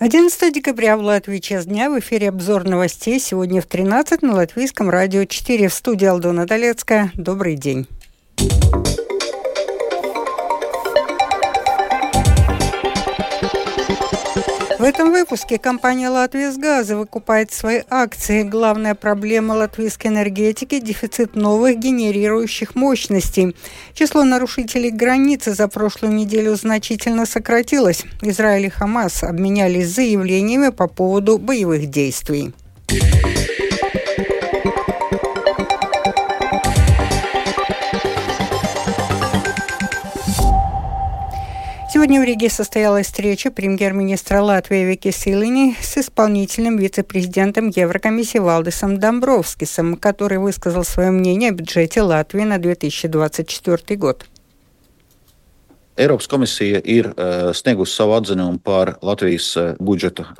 11 декабря в Латвии час дня в эфире обзор новостей. Сегодня в 13 на Латвийском радио 4 в студии Алдона Долецкая. Добрый день. В этом выпуске компания «Латвия с газа» выкупает свои акции. Главная проблема латвийской энергетики – дефицит новых генерирующих мощностей. Число нарушителей границы за прошлую неделю значительно сократилось. Израиль и Хамас обменялись заявлениями по поводу боевых действий. Сегодня в Риге состоялась встреча премьер-министра Латвии Вики Силини с исполнительным вице-президентом Еврокомиссии Валдисом Домбровскисом, который высказал свое мнение о бюджете Латвии на 2024 год.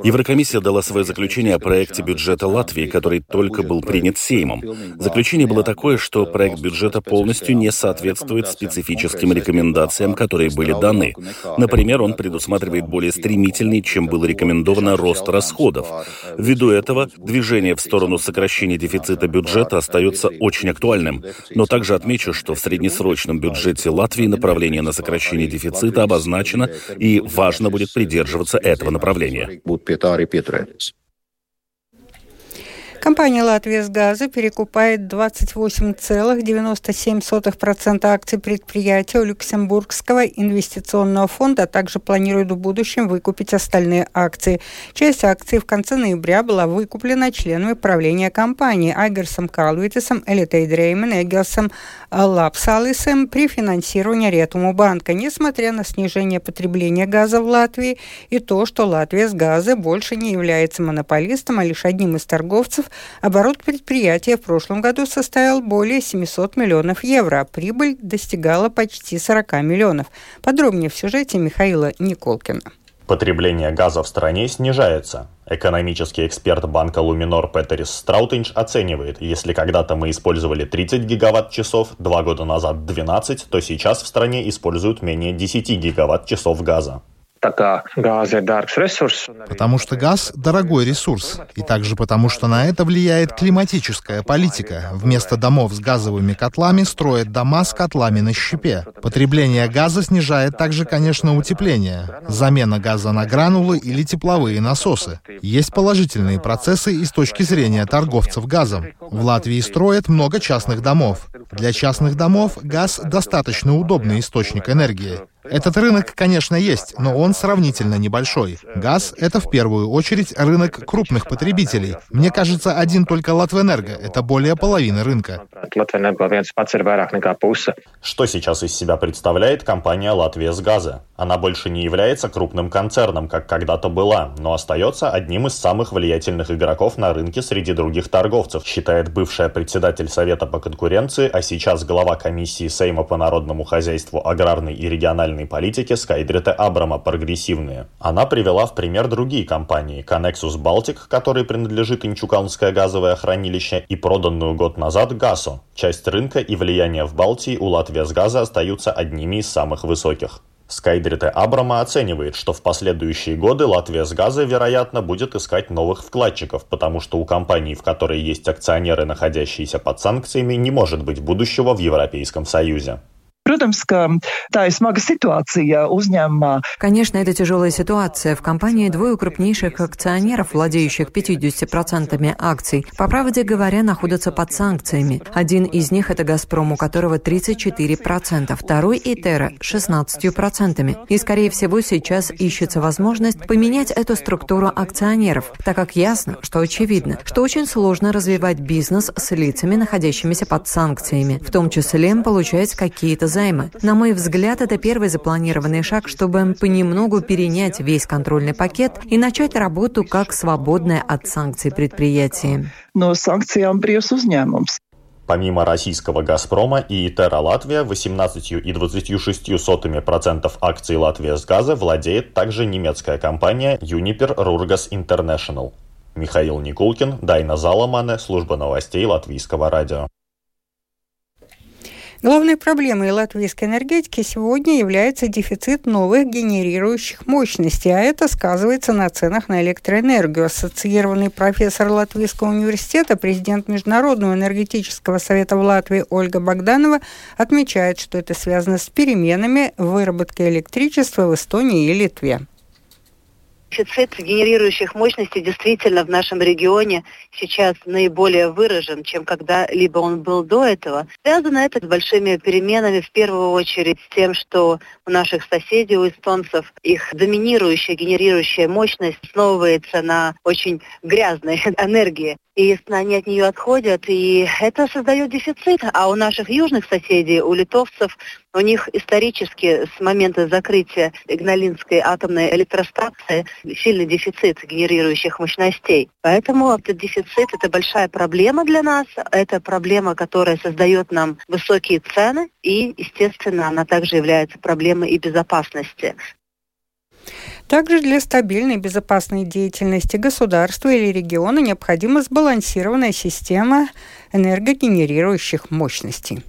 Еврокомиссия дала свое заключение о проекте бюджета Латвии, который только был принят Сеймом. Заключение было такое, что проект бюджета полностью не соответствует специфическим рекомендациям, которые были даны. Например, он предусматривает более стремительный, чем было рекомендовано, рост расходов. Ввиду этого, движение в сторону сокращения дефицита бюджета остается очень актуальным. Но также отмечу, что в среднесрочном бюджете Латвии направление на сокращение снижение дефицита обозначено, и важно будет придерживаться этого направления. Компания «Латвия с газа» перекупает 28,97% акций предприятия у Люксембургского инвестиционного фонда, а также планирует в будущем выкупить остальные акции. Часть акций в конце ноября была выкуплена членами правления компании Айгерсом Карлвитесом, Элитой Дреймен, Эггерсом Лапсалисом при финансировании Ретуму банка. Несмотря на снижение потребления газа в Латвии и то, что Латвия с газа больше не является монополистом, а лишь одним из торговцев, Оборот предприятия в прошлом году составил более 700 миллионов евро, а прибыль достигала почти 40 миллионов. Подробнее в сюжете Михаила Николкина. Потребление газа в стране снижается. Экономический эксперт банка Луминор Петерис Страутинч оценивает, если когда-то мы использовали 30 гигаватт-часов, два года назад 12, то сейчас в стране используют менее 10 гигаватт-часов газа. Потому что газ – дорогой ресурс. И также потому, что на это влияет климатическая политика. Вместо домов с газовыми котлами строят дома с котлами на щепе. Потребление газа снижает также, конечно, утепление. Замена газа на гранулы или тепловые насосы. Есть положительные процессы и с точки зрения торговцев газом. В Латвии строят много частных домов. Для частных домов газ – достаточно удобный источник энергии. Этот рынок, конечно, есть, но он сравнительно небольшой. Газ — это в первую очередь рынок крупных потребителей. Мне кажется, один только Латвэнерго — это более половины рынка. Что сейчас из себя представляет компания «Латвия с газа»? Она больше не является крупным концерном, как когда-то была, но остается одним из самых влиятельных игроков на рынке среди других торговцев, считает бывшая председатель Совета по конкуренции, а сейчас глава комиссии Сейма по народному хозяйству, аграрной и региональной социальной политике Скайдрета Абрама прогрессивные. Она привела в пример другие компании – Connexus Baltic, которой принадлежит Инчуканское газовое хранилище, и проданную год назад Гасо. Часть рынка и влияния в Балтии у Латвии с газа остаются одними из самых высоких. Скайдрите Абрама оценивает, что в последующие годы Латвия с газа, вероятно, будет искать новых вкладчиков, потому что у компании, в которой есть акционеры, находящиеся под санкциями, не может быть будущего в Европейском Союзе. Protams, ka tā ir smaga situācija uzņēmumā. Конечно, это тяжелая ситуация. В компании двое крупнейших акционеров, владеющих 50% акций, по правде говоря, находятся под санкциями. Один из них – это «Газпром», у которого 34%, второй – «Итера» – 16%. И, скорее всего, сейчас ищется возможность поменять эту структуру акционеров, так как ясно, что очевидно, что очень сложно развивать бизнес с лицами, находящимися под санкциями, в том числе получать какие-то займа. На мой взгляд, это первый запланированный шаг, чтобы понемногу перенять весь контрольный пакет и начать работу как свободное от санкций предприятие. Но санкциям бревс. Помимо российского «Газпрома» и «Терра Латвия» 18,26% акций «Латвия с газа» владеет также немецкая компания Uniper Rurgas International. Михаил Никулкин, Дайна Заламане, служба новостей Латвийского радио. Главной проблемой латвийской энергетики сегодня является дефицит новых генерирующих мощностей, а это сказывается на ценах на электроэнергию. Ассоциированный профессор Латвийского университета, президент Международного энергетического совета в Латвии Ольга Богданова отмечает, что это связано с переменами в выработке электричества в Эстонии и Литве дефицит генерирующих мощностей действительно в нашем регионе сейчас наиболее выражен, чем когда-либо он был до этого. Связано это с большими переменами, в первую очередь с тем, что у наших соседей, у эстонцев, их доминирующая генерирующая мощность основывается на очень грязной энергии и они от нее отходят, и это создает дефицит. А у наших южных соседей, у литовцев, у них исторически с момента закрытия Игналинской атомной электростанции сильный дефицит генерирующих мощностей. Поэтому этот дефицит – это большая проблема для нас. Это проблема, которая создает нам высокие цены, и, естественно, она также является проблемой и безопасности. Также для стабильной безопасной деятельности государства или региона необходима сбалансированная система энергогенерирующих мощностей.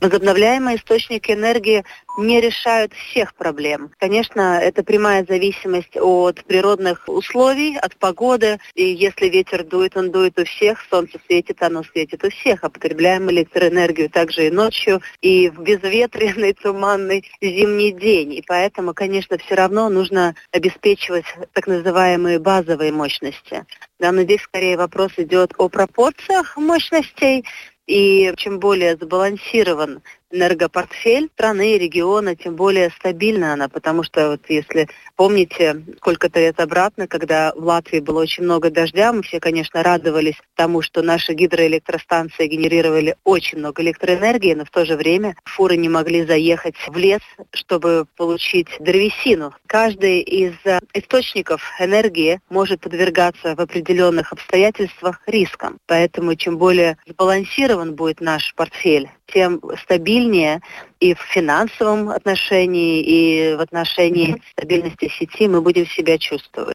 Возобновляемые источники энергии не решают всех проблем. Конечно, это прямая зависимость от природных условий, от погоды. И если ветер дует, он дует у всех, солнце светит, оно светит у всех. А потребляем электроэнергию также и ночью, и в безветренный, туманный зимний день. И поэтому, конечно, все равно нужно обеспечивать так называемые базовые мощности. Да, но здесь скорее вопрос идет о пропорциях мощностей, и чем более сбалансирован энергопортфель страны и региона, тем более стабильна она, потому что вот если помните сколько-то лет обратно, когда в Латвии было очень много дождя, мы все, конечно, радовались тому, что наши гидроэлектростанции генерировали очень много электроэнергии, но в то же время фуры не могли заехать в лес, чтобы получить древесину. Каждый из э, источников энергии может подвергаться в определенных обстоятельствах рискам. Поэтому чем более сбалансирован будет наш портфель, тем стабильнее и в финансовом отношении, и в отношении стабильности сети мы будем себя чувствовать.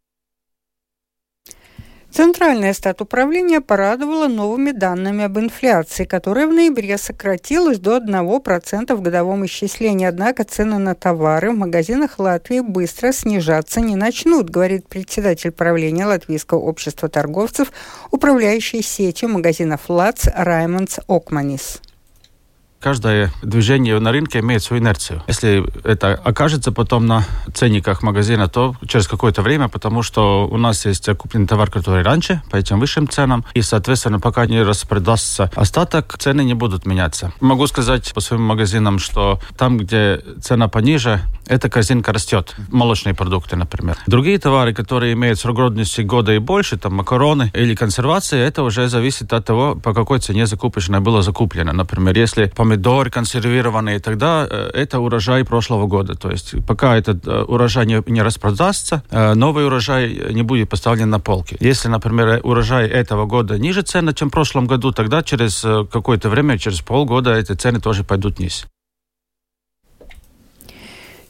Центральное статуправление порадовало новыми данными об инфляции, которая в ноябре сократилась до 1% в годовом исчислении. Однако цены на товары в магазинах Латвии быстро снижаться не начнут, говорит председатель правления Латвийского общества торговцев, управляющий сетью магазинов ЛАЦ Раймондс Окманис каждое движение на рынке имеет свою инерцию. Если это окажется потом на ценниках магазина, то через какое-то время, потому что у нас есть купленный товар, который раньше, по этим высшим ценам, и, соответственно, пока не распродастся остаток, цены не будут меняться. Могу сказать по своим магазинам, что там, где цена пониже, эта корзинка растет. Молочные продукты, например. Другие товары, которые имеют срок годности года и больше, там макароны или консервации, это уже зависит от того, по какой цене закупочное было закуплено. Например, если помидоры консервированные, тогда э, это урожай прошлого года. То есть пока этот э, урожай не, не распродастся, э, новый урожай не будет поставлен на полки. Если, например, урожай этого года ниже цены, чем в прошлом году, тогда через какое-то время, через полгода эти цены тоже пойдут вниз.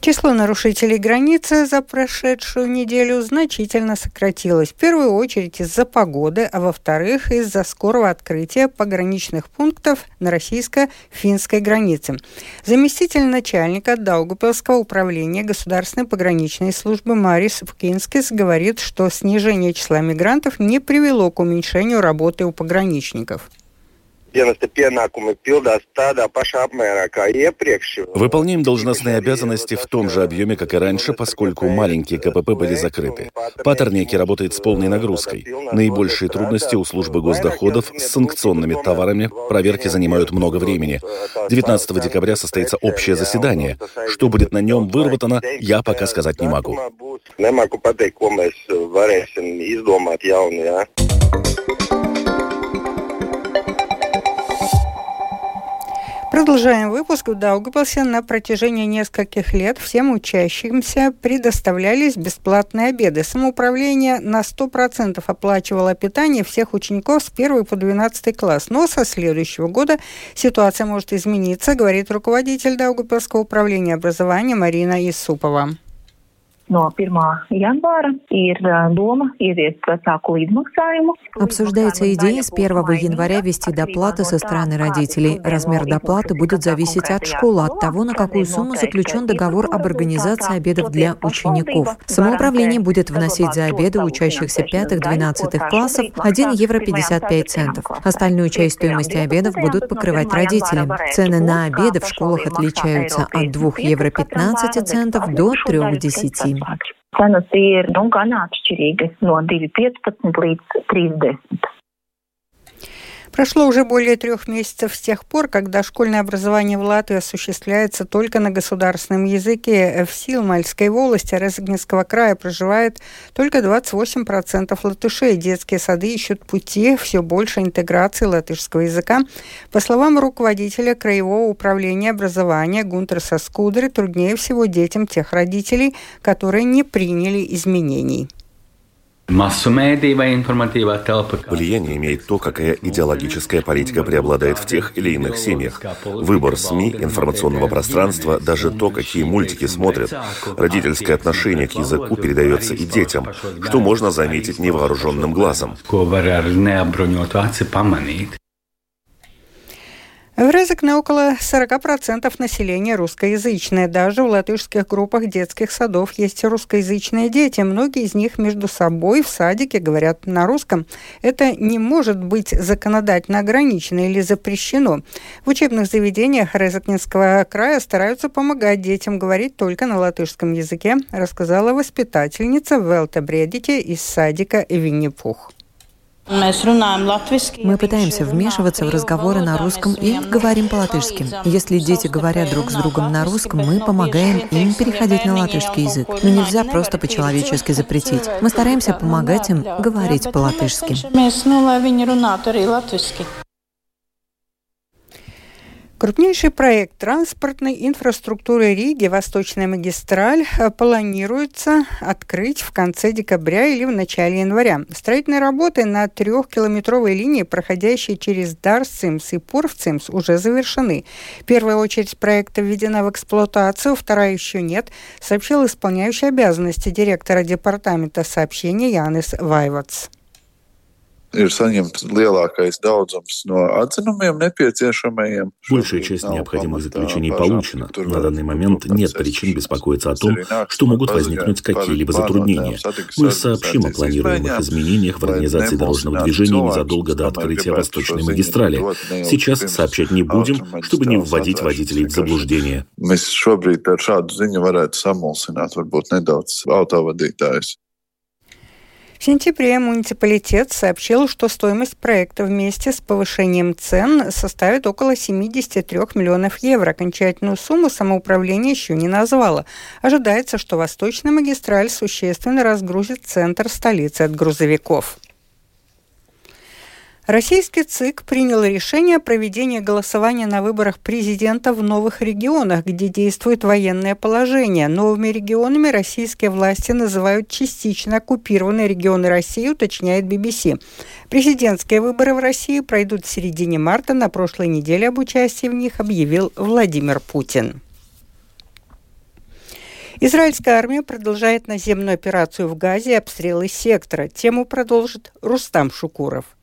Число нарушителей границы за прошедшую неделю значительно сократилось. В первую очередь из-за погоды, а во-вторых, из-за скорого открытия пограничных пунктов на российско-финской границе. Заместитель начальника Даугупилского управления Государственной пограничной службы Марис Вкинскис говорит, что снижение числа мигрантов не привело к уменьшению работы у пограничников. Выполняем должностные обязанности в том же объеме, как и раньше, поскольку маленькие КПП были закрыты. Патерники работает с полной нагрузкой. Наибольшие трудности у службы госдоходов с санкционными товарами. Проверки занимают много времени. 19 декабря состоится общее заседание. Что будет на нем выработано, я пока сказать не могу. Продолжаем выпуск. В Даугавпилсе на протяжении нескольких лет всем учащимся предоставлялись бесплатные обеды. Самоуправление на 100% оплачивало питание всех учеников с 1 по 12 класс. Но со следующего года ситуация может измениться, говорит руководитель Даугавпилского управления образования Марина Исупова. No 1. janvāra ir doma ieviest vecāku līdzmaksājumu. Обсуждается идея с 1 января ввести доплаты со стороны родителей. Размер доплаты будет зависеть от школы, от того, на какую сумму заключен договор об организации обедов для учеников. Самоуправление будет вносить за обеды учащихся 5-12 классов 1 евро 55 центов. Остальную часть стоимости обедов будут покрывать родители. Цены на обеды в школах отличаются от 2 евро 15 центов до 3,10. Cenas ir nu, gan atšķirīgas no 2,15 līdz 3,10. Прошло уже более трех месяцев с тех пор, когда школьное образование в Латвии осуществляется только на государственном языке. В Силмальской волости Резагнинского края проживает только 28% латышей. Детские сады ищут пути все больше интеграции латышского языка. По словам руководителя Краевого управления образования Гунтерса Скудри, труднее всего детям тех родителей, которые не приняли изменений. Влияние имеет то, какая идеологическая политика преобладает в тех или иных семьях. Выбор СМИ, информационного пространства, даже то, какие мультики смотрят. Родительское отношение к языку передается и детям, что можно заметить невооруженным глазом. В Резекне около 40% населения русскоязычное. Даже в латышских группах детских садов есть русскоязычные дети. Многие из них между собой в садике говорят на русском. Это не может быть законодательно ограничено или запрещено. В учебных заведениях Резекнинского края стараются помогать детям говорить только на латышском языке, рассказала воспитательница Велта Бредите из садика Винни-Пух. Мы пытаемся вмешиваться в разговоры на русском и говорим по-латышски. Если дети говорят друг с другом на русском, мы помогаем им переходить на латышский язык. Но нельзя просто по-человечески запретить. Мы стараемся помогать им говорить по-латышски. Крупнейший проект транспортной инфраструктуры Риги «Восточная магистраль» планируется открыть в конце декабря или в начале января. Строительные работы на трехкилометровой линии, проходящей через Дарсцимс и Пурвцимс, уже завершены. Первая очередь проекта введена в эксплуатацию, вторая еще нет, сообщил исполняющий обязанности директора департамента сообщения Янис Вайватс ir saņemts lielākais daudzums no atzinumiem необходимым. Большая часть необходимых заключений получена. На данный момент нет причин беспокоиться о том, что могут возникнуть какие-либо затруднения. Мы сообщим о планируемых изменениях в организации дорожного движения незадолго до открытия Восточной магистрали. Сейчас сообщать не будем, чтобы не вводить водителей в заблуждение. Mēs šobrīd ar šādu ziņu varētu samulsināt varbūt nedaudz autovadītājus. В сентябре муниципалитет сообщил, что стоимость проекта вместе с повышением цен составит около 73 миллионов евро. Окончательную сумму самоуправление еще не назвало. Ожидается, что Восточная магистраль существенно разгрузит центр столицы от грузовиков. Российский ЦИК принял решение о проведении голосования на выборах президента в новых регионах, где действует военное положение. Новыми регионами российские власти называют частично оккупированные регионы России, уточняет BBC. Президентские выборы в России пройдут в середине марта. На прошлой неделе об участии в них объявил Владимир Путин. Израильская армия продолжает наземную операцию в Газе и обстрелы сектора. Тему продолжит Рустам Шукуров.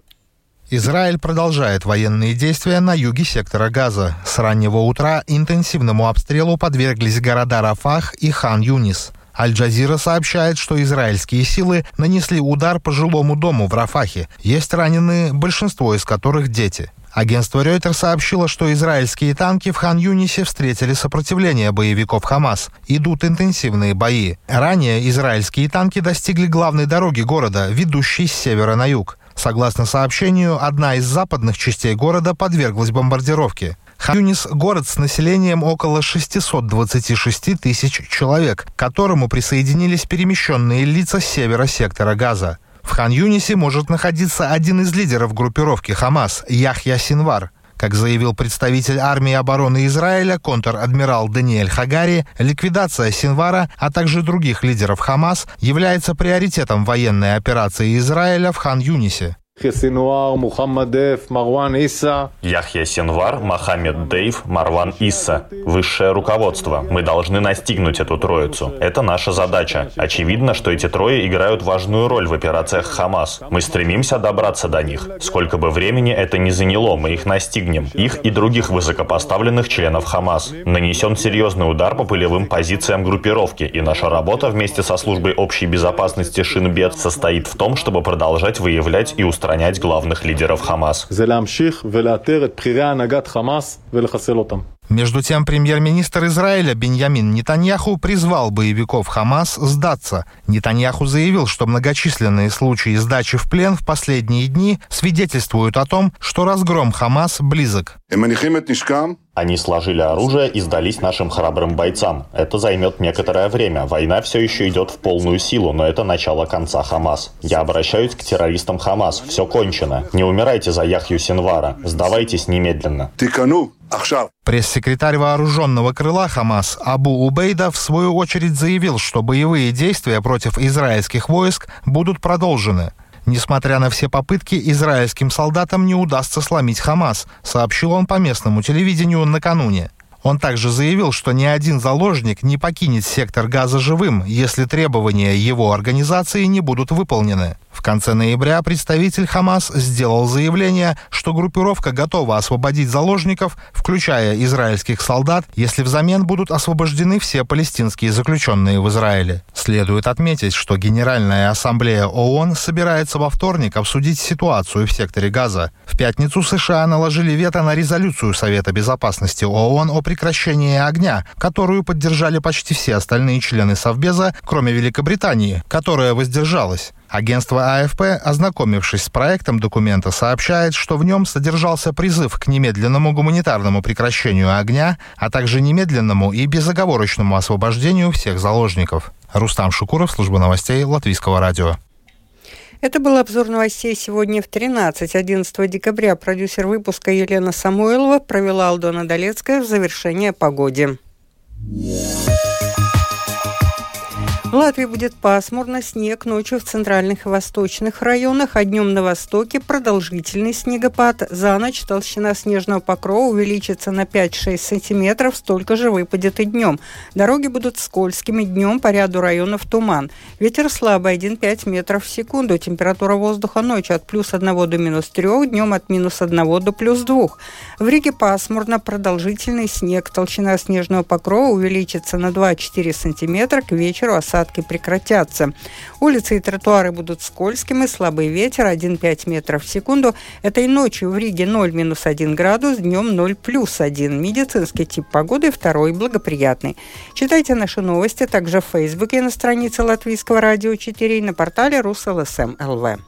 Израиль продолжает военные действия на юге сектора Газа. С раннего утра интенсивному обстрелу подверглись города Рафах и Хан-Юнис. Аль-Джазира сообщает, что израильские силы нанесли удар по жилому дому в Рафахе. Есть раненые, большинство из которых дети. Агентство Реутер сообщило, что израильские танки в Хан-Юнисе встретили сопротивление боевиков Хамас. Идут интенсивные бои. Ранее израильские танки достигли главной дороги города, ведущей с севера на юг. Согласно сообщению, одна из западных частей города подверглась бомбардировке. Хаюнис – город с населением около 626 тысяч человек, к которому присоединились перемещенные лица с севера сектора Газа. В Хан-Юнисе может находиться один из лидеров группировки Хамас – Яхья Синвар – как заявил представитель армии обороны Израиля, контр-адмирал Даниэль Хагари, ликвидация Синвара, а также других лидеров Хамас является приоритетом военной операции Израиля в Хан-Юнисе. Яхья Синвар, Мохаммед Дейв, Марван Исса. Высшее руководство. Мы должны настигнуть эту троицу. Это наша задача. Очевидно, что эти трое играют важную роль в операциях Хамас. Мы стремимся добраться до них. Сколько бы времени это ни заняло, мы их настигнем. Их и других высокопоставленных членов Хамас. Нанесен серьезный удар по пылевым позициям группировки, и наша работа вместе со службой общей безопасности Шинбет состоит в том, чтобы продолжать выявлять и устранять главных лидеров Хамас. Между тем, премьер-министр Израиля Беньямин Нетаньяху призвал боевиков Хамас сдаться. Нетаньяху заявил, что многочисленные случаи сдачи в плен в последние дни свидетельствуют о том, что разгром Хамас близок. Они сложили оружие и сдались нашим храбрым бойцам. Это займет некоторое время. Война все еще идет в полную силу, но это начало конца Хамас. Я обращаюсь к террористам Хамас. Все кончено. Не умирайте за Яхью Синвара. Сдавайтесь немедленно. Пресс-секретарь вооруженного крыла Хамас Абу Убейда в свою очередь заявил, что боевые действия против израильских войск будут продолжены. Несмотря на все попытки, израильским солдатам не удастся сломить Хамас, сообщил он по местному телевидению накануне. Он также заявил, что ни один заложник не покинет сектор газа живым, если требования его организации не будут выполнены. В конце ноября представитель Хамас сделал заявление, что группировка готова освободить заложников, включая израильских солдат, если взамен будут освобождены все палестинские заключенные в Израиле. Следует отметить, что Генеральная ассамблея ООН собирается во вторник обсудить ситуацию в секторе Газа. В пятницу США наложили вето на резолюцию Совета безопасности ООН о прекращении огня, которую поддержали почти все остальные члены Совбеза, кроме Великобритании, которая воздержалась. Агентство АФП, ознакомившись с проектом документа, сообщает, что в нем содержался призыв к немедленному гуманитарному прекращению огня, а также немедленному и безоговорочному освобождению всех заложников. Рустам Шукуров, служба новостей Латвийского радио. Это был обзор новостей сегодня в 13. 11 декабря продюсер выпуска Елена Самойлова провела Алдона Долецкая в завершение погоде. Yeah. В Латвии будет пасмурно, снег ночью в центральных и восточных районах, а днем на востоке продолжительный снегопад. За ночь толщина снежного покрова увеличится на 5-6 сантиметров, столько же выпадет и днем. Дороги будут скользкими, днем по ряду районов туман. Ветер слабый, 1,5 метров в секунду. Температура воздуха ночью от плюс 1 до минус 3, днем от минус 1 до плюс 2. В Риге пасмурно, продолжительный снег. Толщина снежного покрова увеличится на 2-4 сантиметра, к вечеру осадки осадки прекратятся. Улицы и тротуары будут скользкими, слабый ветер 1,5 метров в секунду. Этой ночью в Риге 0 минус 1 градус, днем 0 плюс 1. Медицинский тип погоды второй благоприятный. Читайте наши новости также в Фейсбуке на странице Латвийского радио 4 и на портале РусЛСМ ЛВ.